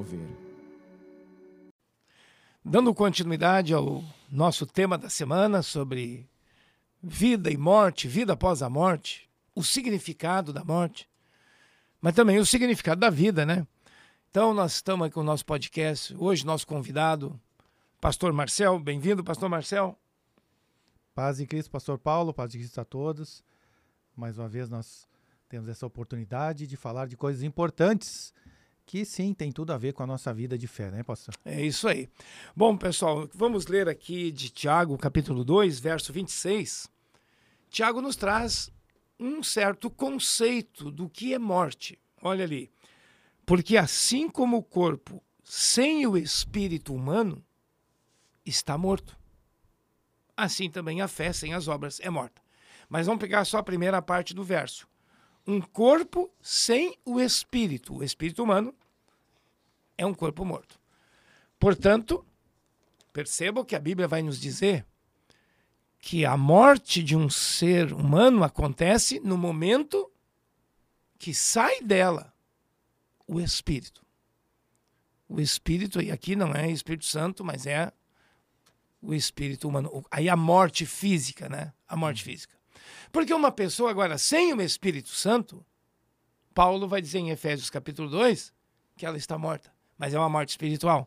Mover. Dando continuidade ao nosso tema da semana sobre vida e morte, vida após a morte, o significado da morte, mas também o significado da vida, né? Então, nós estamos aqui com o nosso podcast. Hoje, nosso convidado, Pastor Marcel. Bem-vindo, Pastor Marcel. Paz em Cristo, Pastor Paulo, paz de Cristo a todos. Mais uma vez, nós temos essa oportunidade de falar de coisas importantes que sim tem tudo a ver com a nossa vida de fé, né, pastor? É isso aí. Bom, pessoal, vamos ler aqui de Tiago, capítulo 2, verso 26. Tiago nos traz um certo conceito do que é morte. Olha ali. Porque assim como o corpo sem o espírito humano está morto, assim também a fé sem as obras é morta. Mas vamos pegar só a primeira parte do verso. Um corpo sem o espírito, o espírito humano, é um corpo morto. Portanto, percebam que a Bíblia vai nos dizer que a morte de um ser humano acontece no momento que sai dela o espírito. O espírito, e aqui não é Espírito Santo, mas é o espírito humano. Aí a morte física, né? A morte física. Porque uma pessoa agora sem o Espírito Santo, Paulo vai dizer em Efésios capítulo 2 que ela está morta mas é uma morte espiritual.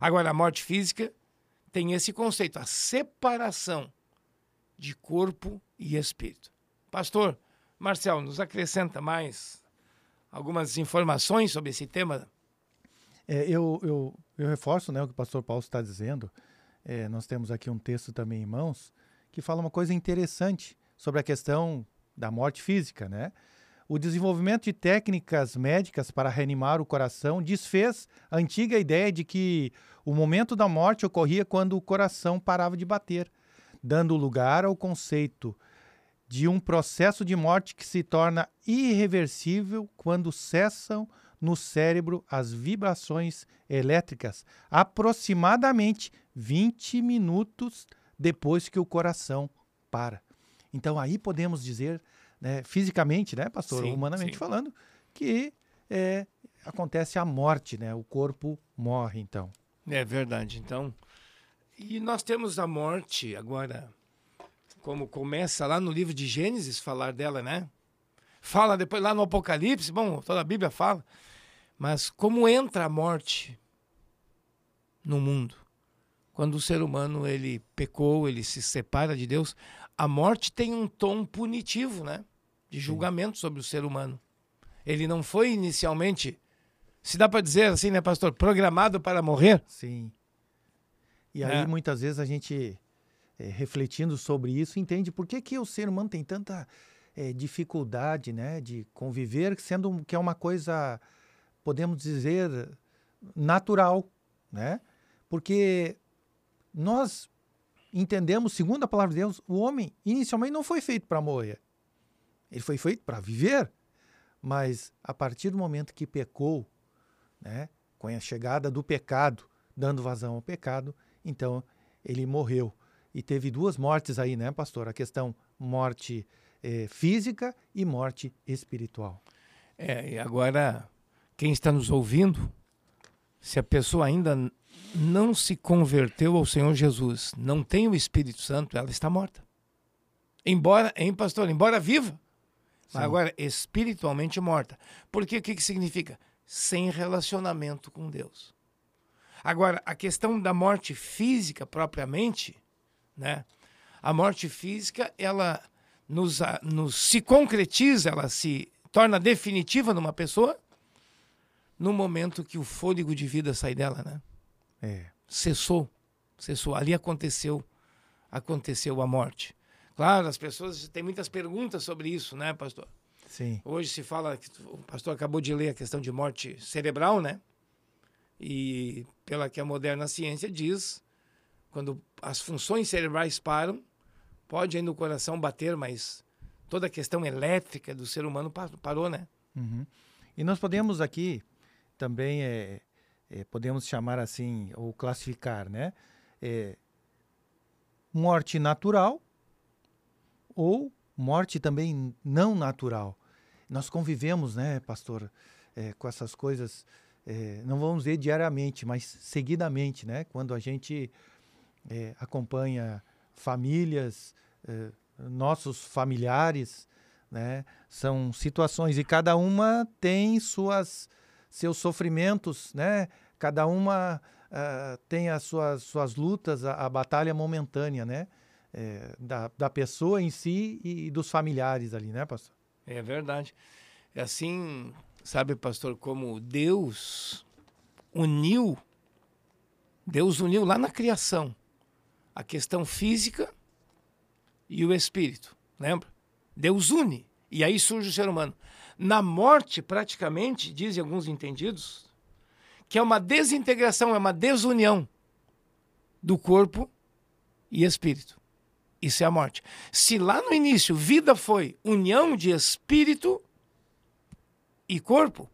Agora, a morte física tem esse conceito, a separação de corpo e espírito. Pastor Marcel, nos acrescenta mais algumas informações sobre esse tema? É, eu, eu, eu, reforço né, o que o pastor Paulo está dizendo. É, nós temos aqui um texto também em mãos que fala uma coisa interessante sobre a questão da morte física, né? o desenvolvimento de técnicas médicas para reanimar o coração desfez a antiga ideia de que o momento da morte ocorria quando o coração parava de bater, dando lugar ao conceito de um processo de morte que se torna irreversível quando cessam no cérebro as vibrações elétricas, aproximadamente 20 minutos depois que o coração para. Então aí podemos dizer né, fisicamente, né, pastor, sim, humanamente sim. falando, que é, acontece a morte, né? O corpo morre, então. É verdade. Então, e nós temos a morte agora, como começa lá no livro de Gênesis falar dela, né? Fala depois lá no Apocalipse, bom, toda a Bíblia fala, mas como entra a morte no mundo? Quando o ser humano ele pecou, ele se separa de Deus, a morte tem um tom punitivo, né? De julgamento Sim. sobre o ser humano. Ele não foi inicialmente, se dá para dizer assim, né, pastor, programado para morrer? Sim. E aí é. muitas vezes a gente, é, refletindo sobre isso, entende por que, que o ser humano tem tanta é, dificuldade, né, de conviver, sendo que é uma coisa, podemos dizer, natural, né? Porque nós entendemos, segundo a palavra de Deus, o homem inicialmente não foi feito para morrer. Ele foi feito para viver. Mas a partir do momento que pecou, né, com a chegada do pecado, dando vazão ao pecado, então ele morreu. E teve duas mortes aí, né, pastor? A questão morte eh, física e morte espiritual. É, e agora, quem está nos ouvindo, se a pessoa ainda não se converteu ao Senhor Jesus, não tem o Espírito Santo, ela está morta. Embora, hein, pastor? Embora viva, mas agora espiritualmente morta. Porque o que, que significa? Sem relacionamento com Deus. Agora, a questão da morte física propriamente, né? A morte física, ela nos, nos se concretiza, ela se torna definitiva numa pessoa no momento que o fôlego de vida sai dela, né? É. Cessou. Cessou. Ali aconteceu aconteceu a morte. Claro, as pessoas têm muitas perguntas sobre isso, né, pastor? Sim. Hoje se fala, o pastor acabou de ler a questão de morte cerebral, né? E pela que a moderna ciência diz, quando as funções cerebrais param, pode ainda o coração bater, mas toda a questão elétrica do ser humano parou, né? Uhum. E nós podemos aqui também é, é, podemos chamar assim, ou classificar, né? É, morte natural ou morte também não natural. Nós convivemos, né, pastor, é, com essas coisas, é, não vamos dizer diariamente, mas seguidamente, né? Quando a gente é, acompanha famílias, é, nossos familiares, né? São situações e cada uma tem suas seus sofrimentos, né? Cada uma uh, tem as suas, suas lutas, a, a batalha momentânea, né? É, da, da pessoa em si e dos familiares ali, né, pastor? É verdade. É assim, sabe, pastor, como Deus uniu, Deus uniu lá na criação a questão física e o espírito, lembra? Deus une, e aí surge o ser humano. Na morte, praticamente, dizem alguns entendidos, que é uma desintegração, é uma desunião do corpo e espírito. Isso é a morte. Se lá no início vida foi união de espírito e corpo,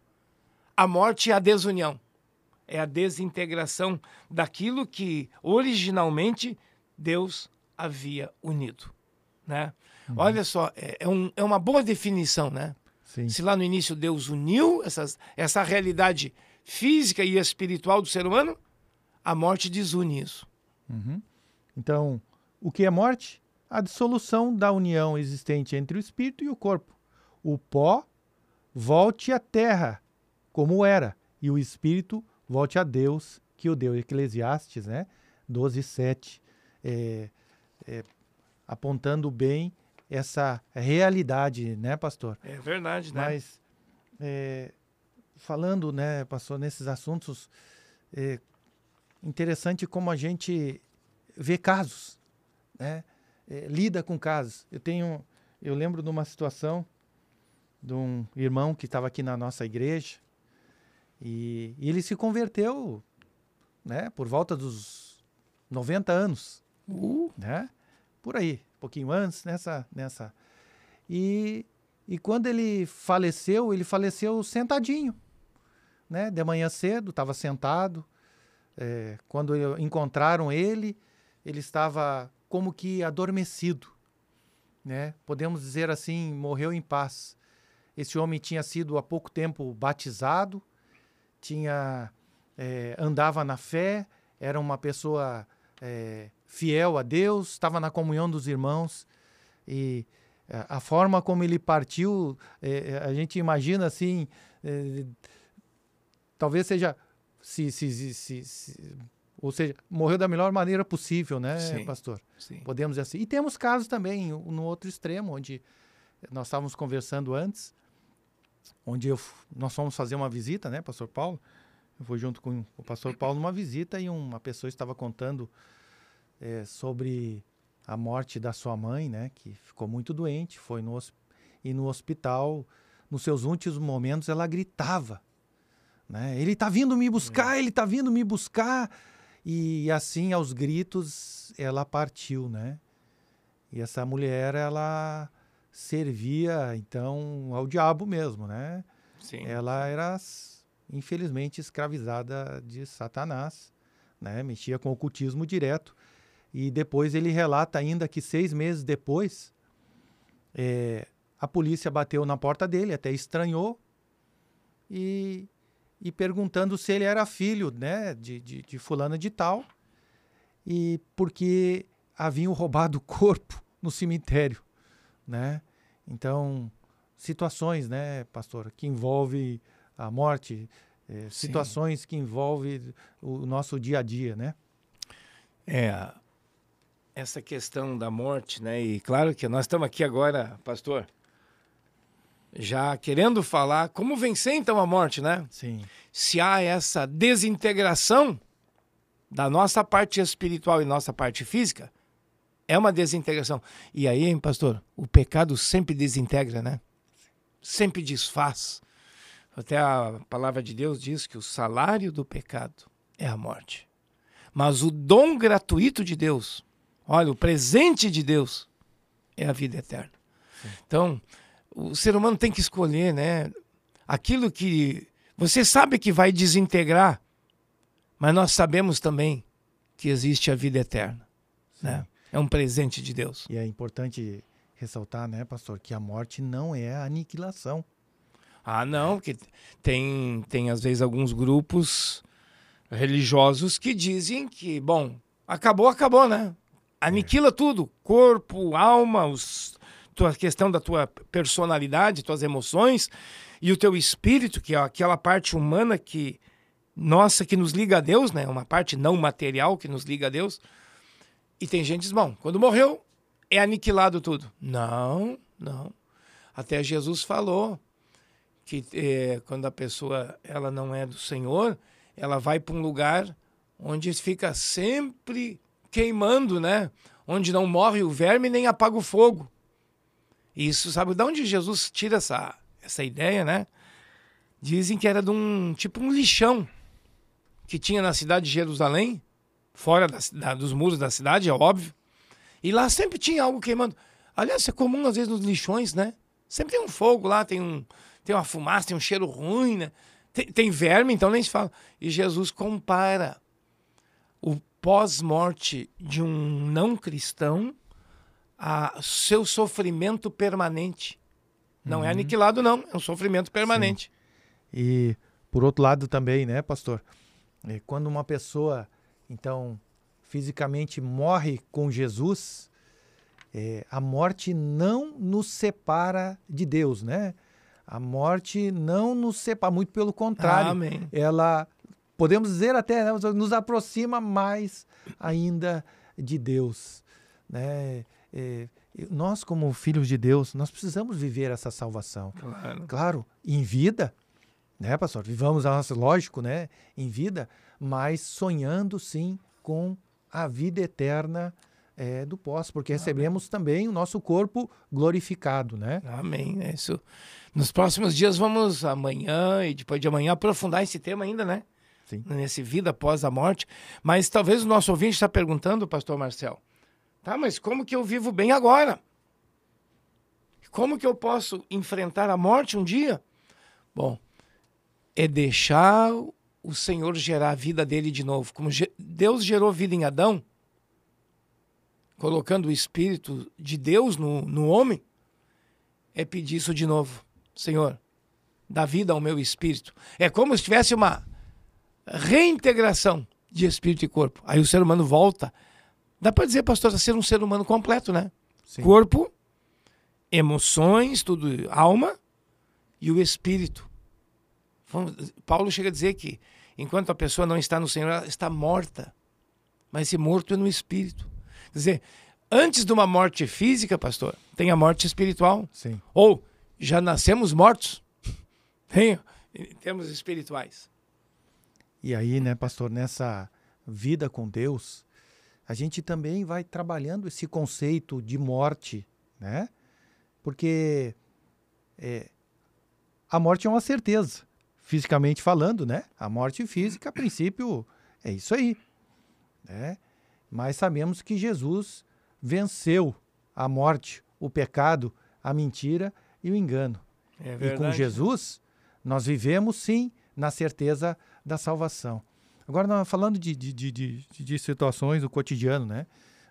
a morte é a desunião. É a desintegração daquilo que originalmente Deus havia unido. Né? Uhum. Olha só, é, é, um, é uma boa definição, né? Sim. Se lá no início Deus uniu essas, essa realidade física e espiritual do ser humano, a morte desune isso. Uhum. Então, o que é morte? A dissolução da união existente entre o espírito e o corpo. O pó volte à terra, como era, e o espírito volte a Deus, que o deu. Eclesiastes, né? 12, 7. É, é, apontando bem essa realidade, né, pastor? É verdade, né? Mas é, falando, né, pastor, nesses assuntos, é interessante como a gente vê casos, né? É, lida com casos. Eu tenho, eu lembro de uma situação de um irmão que estava aqui na nossa igreja e, e, ele se converteu, né, por volta dos 90 anos, uh. né? Por aí, pouquinho antes, nessa, nessa. E, e quando ele faleceu, ele faleceu sentadinho, né? De manhã cedo, estava sentado. É, quando encontraram ele, ele estava como que adormecido, né? Podemos dizer assim, morreu em paz. Esse homem tinha sido há pouco tempo batizado, tinha é, andava na fé, era uma pessoa é, fiel a Deus, estava na comunhão dos irmãos e é, a forma como ele partiu, é, é, a gente imagina assim, talvez seja, se, se, se, se, ou seja, morreu da melhor maneira possível, né, sim, pastor? Sim. Podemos dizer assim. E temos casos também no outro extremo, onde nós estávamos conversando antes, onde eu, nós fomos fazer uma visita, né, pastor Paulo? Eu fui junto com o pastor Paulo numa visita e uma pessoa estava contando é, sobre a morte da sua mãe, né, que ficou muito doente, foi no e no hospital, nos seus últimos momentos ela gritava, né? Ele está vindo me buscar, é. ele está vindo me buscar. E assim, aos gritos, ela partiu, né? E essa mulher, ela servia, então, ao diabo mesmo, né? Sim. Ela era, infelizmente, escravizada de Satanás, né? Mexia com o ocultismo direto. E depois ele relata ainda que seis meses depois, é, a polícia bateu na porta dele, até estranhou, e, e perguntando se ele era filho né, de, de, de fulana de tal, e porque haviam roubado o corpo no cemitério, né? Então, situações, né, pastor, que envolve a morte, é, situações que envolvem o nosso dia a dia, né? É, essa questão da morte, né? E claro que nós estamos aqui agora, pastor, já querendo falar como vencer então a morte, né? Sim. Se há essa desintegração da nossa parte espiritual e nossa parte física, é uma desintegração. E aí, hein, pastor, o pecado sempre desintegra, né? Sempre desfaz. Até a palavra de Deus diz que o salário do pecado é a morte. Mas o dom gratuito de Deus Olha, o presente de Deus é a vida eterna. Sim. Então, o ser humano tem que escolher, né? Aquilo que você sabe que vai desintegrar, mas nós sabemos também que existe a vida eterna, né? É um presente de Deus. E é importante ressaltar, né, pastor, que a morte não é a aniquilação. Ah, não, que tem, tem às vezes alguns grupos religiosos que dizem que, bom, acabou, acabou, né? Aniquila tudo, corpo, alma, os, tua questão da tua personalidade, tuas emoções e o teu espírito, que é aquela parte humana que nossa que nos liga a Deus, né? Uma parte não material que nos liga a Deus. E tem gente diz, bom, quando morreu é aniquilado tudo. Não, não. Até Jesus falou que é, quando a pessoa ela não é do Senhor, ela vai para um lugar onde fica sempre queimando, né? Onde não morre o verme nem apaga o fogo. Isso, sabe de onde Jesus tira essa, essa ideia, né? Dizem que era de um tipo um lixão que tinha na cidade de Jerusalém, fora da, da, dos muros da cidade, é óbvio. E lá sempre tinha algo queimando. Aliás, é comum às vezes nos lixões, né? Sempre tem um fogo lá, tem um, tem uma fumaça, tem um cheiro ruim, né? Tem, tem verme, então nem se fala. E Jesus compara pós-morte de um não cristão a seu sofrimento permanente. Não é uhum. é aniquilado, não, é um sofrimento permanente. Sim. E por outro lado também, né, pastor? É, quando uma pessoa, então, fisicamente morre com Jesus, é, a morte não nos separa de Deus, né? A morte não nos separa, muito pelo contrário. Amém. Ela, podemos dizer até, né, nos aproxima mais ainda de Deus. Né? É, nós, como filhos de Deus, nós precisamos viver essa salvação. Claro. Claro, em vida, né, pastor? Vivamos a nossa, lógico, né, em vida, mas sonhando sim com a vida eterna é, do pós, porque Amém. recebemos também o nosso corpo glorificado, né? Amém. É isso. Nos próximos dias vamos amanhã e depois de amanhã aprofundar esse tema ainda, né? Sim. Nesse vida após a morte. Mas talvez o nosso ouvinte está perguntando, pastor Marcel, tá, mas como que eu vivo bem agora? Como que eu posso enfrentar a morte um dia? Bom, é deixar o Senhor gerar a vida dele de novo. Como Deus gerou vida em Adão, colocando o Espírito de Deus no, no homem, é pedir isso de novo. Senhor, dá vida ao meu espírito. É como se tivesse uma reintegração de espírito e corpo. Aí o ser humano volta. Dá para dizer, pastor, a ser um ser humano completo, né? Sim. Corpo, emoções, tudo, alma e o espírito. Paulo chega a dizer que enquanto a pessoa não está no Senhor, ela está morta. Mas esse morto é no espírito. Quer dizer, antes de uma morte física, pastor, tem a morte espiritual. Sim. Ou já nascemos mortos em termos espirituais. E aí, né, pastor, nessa vida com Deus, a gente também vai trabalhando esse conceito de morte, né? Porque é, a morte é uma certeza, fisicamente falando, né? A morte física, a princípio, é isso aí, né? Mas sabemos que Jesus venceu a morte, o pecado, a mentira e o engano. É e com Jesus, nós vivemos sim na certeza da salvação. Agora, falando de, de, de, de, de situações do cotidiano, né?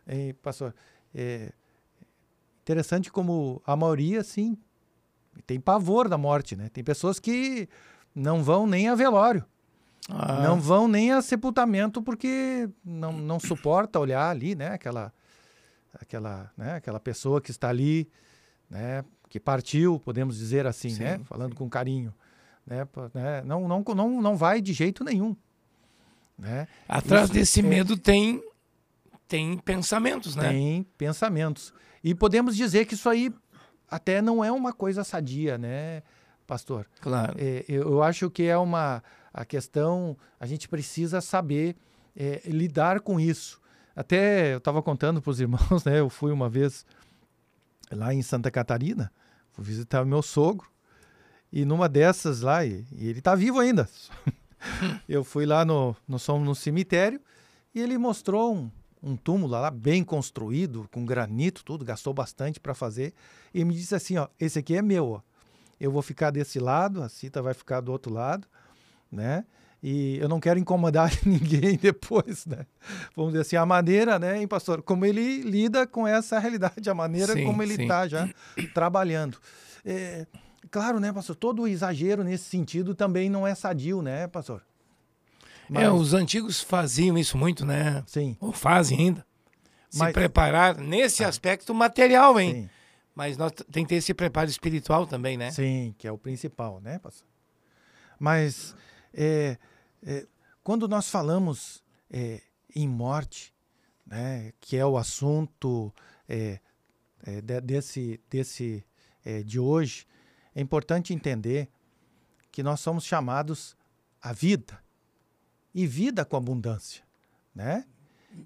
É, pastor, é interessante como a maioria, sim, tem pavor da morte, né? Tem pessoas que não vão nem a velório. Ah. Não vão nem a sepultamento porque não, não suporta olhar ali, né? Aquela, aquela, né? aquela pessoa que está ali, né? que partiu, podemos dizer assim, sim, né? Falando sim. com carinho. Né? né? Não, não, não, não vai de jeito nenhum. Né? Atrás Isso desse é... medo tem, tem pensamentos, né? Tem pensamentos. E podemos dizer que isso aí até não é uma coisa sadia, né, pastor? Claro. É, eu acho que é uma a questão, a gente precisa saber é, lidar com isso. Até eu estava contando para os irmãos, né? Eu fui uma vez lá em Santa Catarina Fui visitar meu sogro. E numa dessas lá, e, e ele tá vivo ainda. eu fui lá no, nós fomos no cemitério e ele mostrou um, um túmulo lá bem construído, com granito, tudo, gastou bastante para fazer. E me disse assim, ó, esse aqui é meu, ó. Eu vou ficar desse lado, a Cita vai ficar do outro lado, né? E eu não quero incomodar ninguém depois, né? Vamos dizer assim, a maneira, né, hein, pastor, como ele lida com essa realidade, a maneira sim, como ele está já trabalhando. É, Claro, né, pastor? Todo exagero nesse sentido também não é sadio, né, pastor? Mas... É, os antigos faziam isso muito, né? Sim. Ou fazem ainda. Se Mas... preparar nesse ah. aspecto material, hein? Sim. Mas nós tem que ter esse preparo espiritual também, né? Sim, que é o principal, né, pastor? Mas é, é, quando nós falamos é, em morte, né, que é o assunto é, é, desse, desse é, de hoje, é importante entender que nós somos chamados à vida e vida com abundância, né?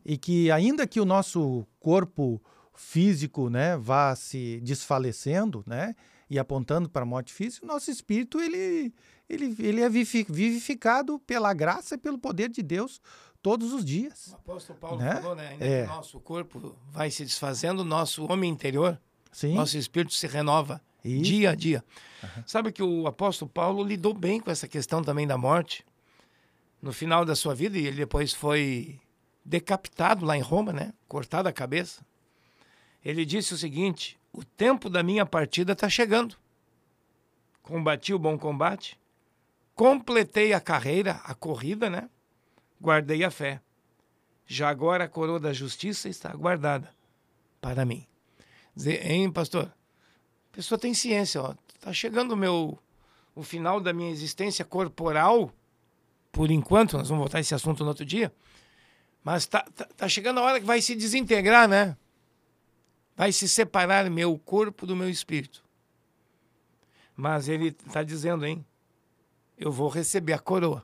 E que ainda que o nosso corpo físico, né, vá se desfalecendo, né, e apontando para a morte física, o nosso espírito ele ele, ele é vivificado pela graça e pelo poder de Deus todos os dias. O apóstolo Paulo né? falou, né? Ainda é. que o nosso corpo vai se desfazendo, o nosso homem interior, Sim. nosso espírito se renova Isso. dia a dia. Uhum. Sabe que o apóstolo Paulo lidou bem com essa questão também da morte. No final da sua vida, ele depois foi decapitado lá em Roma, né? Cortado a cabeça. Ele disse o seguinte: O tempo da minha partida está chegando. Combati o bom combate, Completei a carreira, a corrida, né? Guardei a fé. Já agora a coroa da justiça está guardada para mim. Dizer, hein, pastor? A pessoa tem ciência, ó. Tá chegando o meu o final da minha existência corporal, por enquanto, nós vamos voltar a esse assunto no outro dia. Mas tá, tá, tá chegando a hora que vai se desintegrar, né? Vai se separar meu corpo do meu espírito. Mas ele está dizendo, hein? eu vou receber a coroa.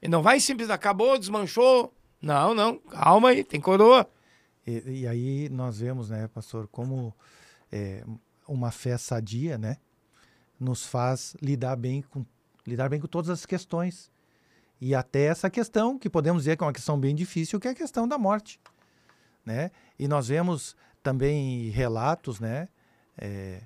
E não vai simples, acabou, desmanchou. Não, não, calma aí, tem coroa. E, e aí nós vemos, né, pastor, como é, uma fé sadia, né, nos faz lidar bem com lidar bem com todas as questões. E até essa questão, que podemos dizer que é uma questão bem difícil, que é a questão da morte. Né? E nós vemos também relatos né, é,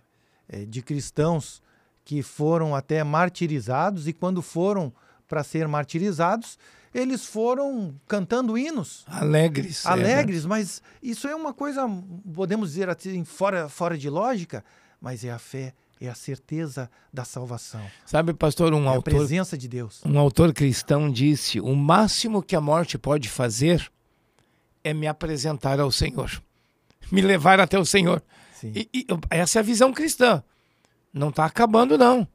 é, de cristãos que foram até martirizados e quando foram para ser martirizados, eles foram cantando hinos. Alegres. Alegres, é, mas isso é uma coisa, podemos dizer assim, fora, fora de lógica, mas é a fé, é a certeza da salvação. Sabe, pastor, um é autor. A presença de Deus. Um autor cristão disse: o máximo que a morte pode fazer é me apresentar ao Senhor, me levar até o Senhor. E, e, essa é a visão cristã. Não está acabando, não.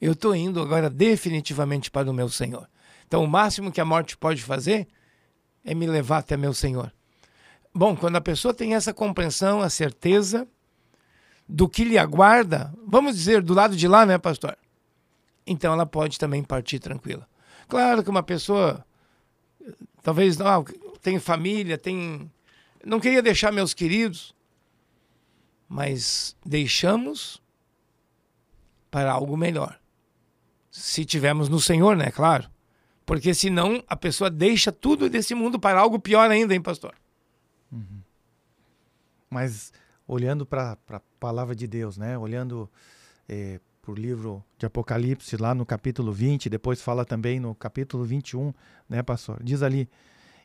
Eu estou indo agora definitivamente para o meu Senhor. Então, o máximo que a morte pode fazer é me levar até meu Senhor. Bom, quando a pessoa tem essa compreensão, a certeza do que lhe aguarda, vamos dizer, do lado de lá, né, pastor? Então ela pode também partir tranquila. Claro que uma pessoa, talvez, não, tem família, tem. Não queria deixar meus queridos, mas deixamos para algo melhor. Se tivermos no Senhor, né? Claro. Porque senão a pessoa deixa tudo desse mundo para algo pior ainda, hein, pastor? Uhum. Mas olhando para a palavra de Deus, né? Olhando é, para o livro de Apocalipse, lá no capítulo 20, depois fala também no capítulo 21, né, pastor? Diz ali: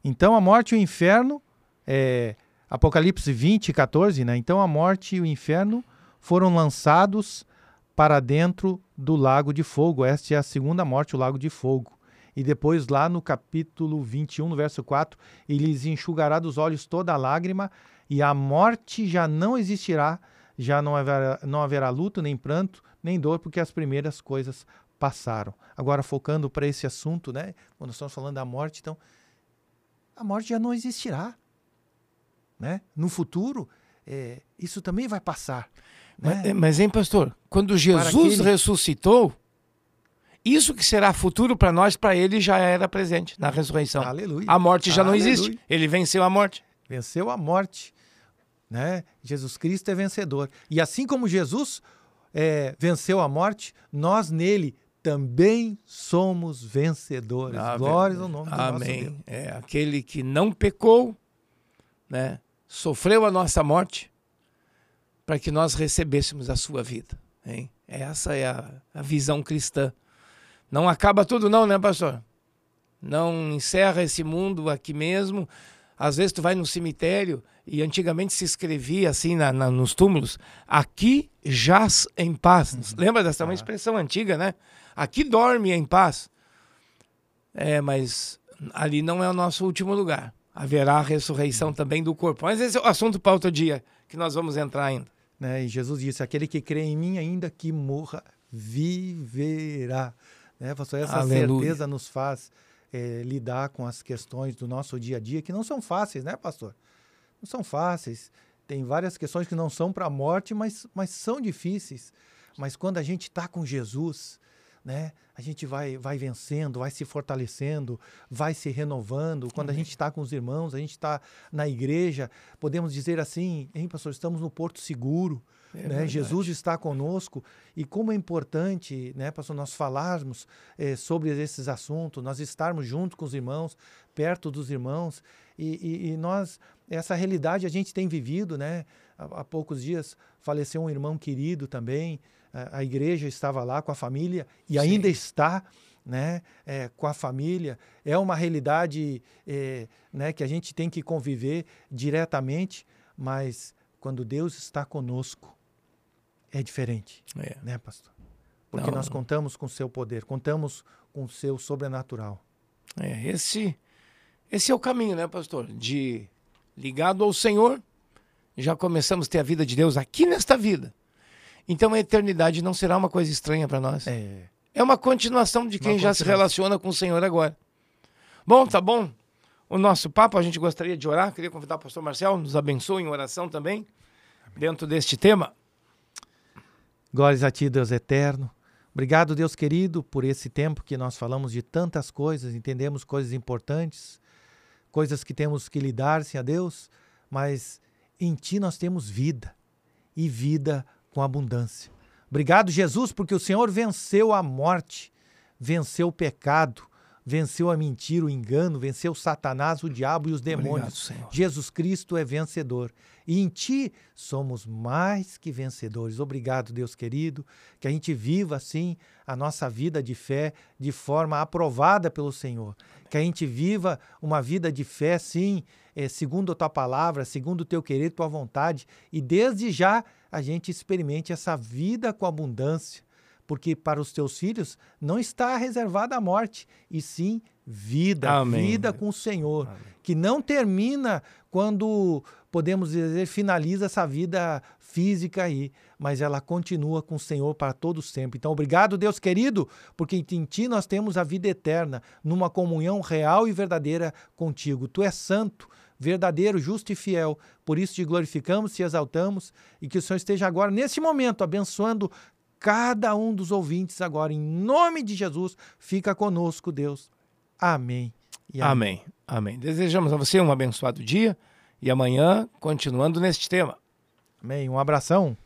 Então a morte e o inferno, é, Apocalipse 20, 14, né? Então a morte e o inferno foram lançados para dentro do lago de fogo. Esta é a segunda morte, o lago de fogo. E depois, lá no capítulo 21, no verso 4, ele lhes enxugará dos olhos toda a lágrima, e a morte já não existirá, já não haverá, não haverá luto, nem pranto, nem dor, porque as primeiras coisas passaram. Agora, focando para esse assunto, né? Quando estamos falando da morte, então, a morte já não existirá. Né? No futuro, é, isso também vai passar. Mas, é, mas, hein, pastor? Quando Jesus ressuscitou, isso que será futuro para nós, para ele já era presente na ressurreição. Aleluia. A morte já Aleluia. não existe. Ele venceu a morte. Venceu a morte. Né? Jesus Cristo é vencedor. E assim como Jesus é, venceu a morte, nós nele também somos vencedores. Ah, Glórias ao nome do Amém. nosso Deus. É aquele que não pecou, né? sofreu a nossa morte para que nós recebêssemos a sua vida. Hein? Essa é a, a visão cristã. Não acaba tudo não, né, pastor? Não encerra esse mundo aqui mesmo. Às vezes tu vai no cemitério E antigamente se escrevia assim na, na, nos túmulos: aqui jaz em paz. Uhum. Lembra dessa? É uma expressão antiga, né? Aqui dorme em paz. É, mas ali não é o nosso último lugar. Haverá a ressurreição também do corpo. Mas esse é o assunto para outro dia, que nós vamos entrar ainda. Né? E Jesus disse: aquele que crê em mim, ainda que morra, viverá. Né, pastor? Essa Aleluia. certeza nos faz é, lidar com as questões do nosso dia a dia, que não são fáceis, né, pastor? Não são fáceis. Tem várias questões que não são para a morte, mas, mas são difíceis. Mas quando a gente está com Jesus, né? A gente vai, vai vencendo, vai se fortalecendo, vai se renovando. Quando a gente está com os irmãos, a gente está na igreja, podemos dizer assim, hein, pastor, estamos no porto seguro. É né? Jesus está conosco e como é importante, né, pastor, nós falarmos é, sobre esses assuntos, nós estarmos junto com os irmãos, perto dos irmãos e, e, e nós essa realidade a gente tem vivido, né? Há, há poucos dias faleceu um irmão querido também, a, igreja estava lá com a família e Sim. ainda está. Né, é, com a família, é uma realidade é, né, que a gente tem que conviver diretamente, mas quando Deus está conosco, é diferente, é. né, pastor? Porque Não. nós contamos com o seu poder, contamos com o seu sobrenatural. É, esse, esse é o caminho, né, pastor? De ligado ao Senhor, já começamos a ter a vida de Deus aqui nesta vida. Então a eternidade não será uma coisa estranha para nós. É. é uma continuação de quem já se relaciona com o Senhor agora. Bom, tá bom. O nosso papo, a gente gostaria de orar. Queria convidar o pastor Marcel, nos abençoe em oração também, dentro deste tema. Glórias a ti, Deus eterno. Obrigado, Deus querido, por esse tempo que nós falamos de tantas coisas, entendemos coisas importantes, coisas que temos que lidar, Senhor Deus, mas em Ti nós temos vida e vida com abundância. Obrigado, Jesus, porque o Senhor venceu a morte, venceu o pecado, venceu a mentira, o engano, venceu Satanás, o diabo e os demônios. Obrigado, Jesus Cristo é vencedor. E em ti somos mais que vencedores. Obrigado, Deus querido, que a gente viva assim a nossa vida de fé de forma aprovada pelo Senhor. Que a gente viva uma vida de fé, sim, é, segundo a tua palavra, segundo o teu querer, tua vontade. E desde já a gente experimente essa vida com abundância porque para os teus filhos não está reservada a morte, e sim vida, Amém. vida com o Senhor, Amém. que não termina quando podemos dizer finaliza essa vida física aí, mas ela continua com o Senhor para todo sempre. Então, obrigado, Deus querido, porque em ti nós temos a vida eterna, numa comunhão real e verdadeira contigo. Tu és santo, verdadeiro, justo e fiel. Por isso te glorificamos, te exaltamos e que o Senhor esteja agora, nesse momento, abençoando cada um dos ouvintes agora, em nome de Jesus, fica conosco, Deus. Amém. amém. Amém. Amém. Desejamos a você um abençoado dia e amanhã continuando neste tema. Amém. Um abração.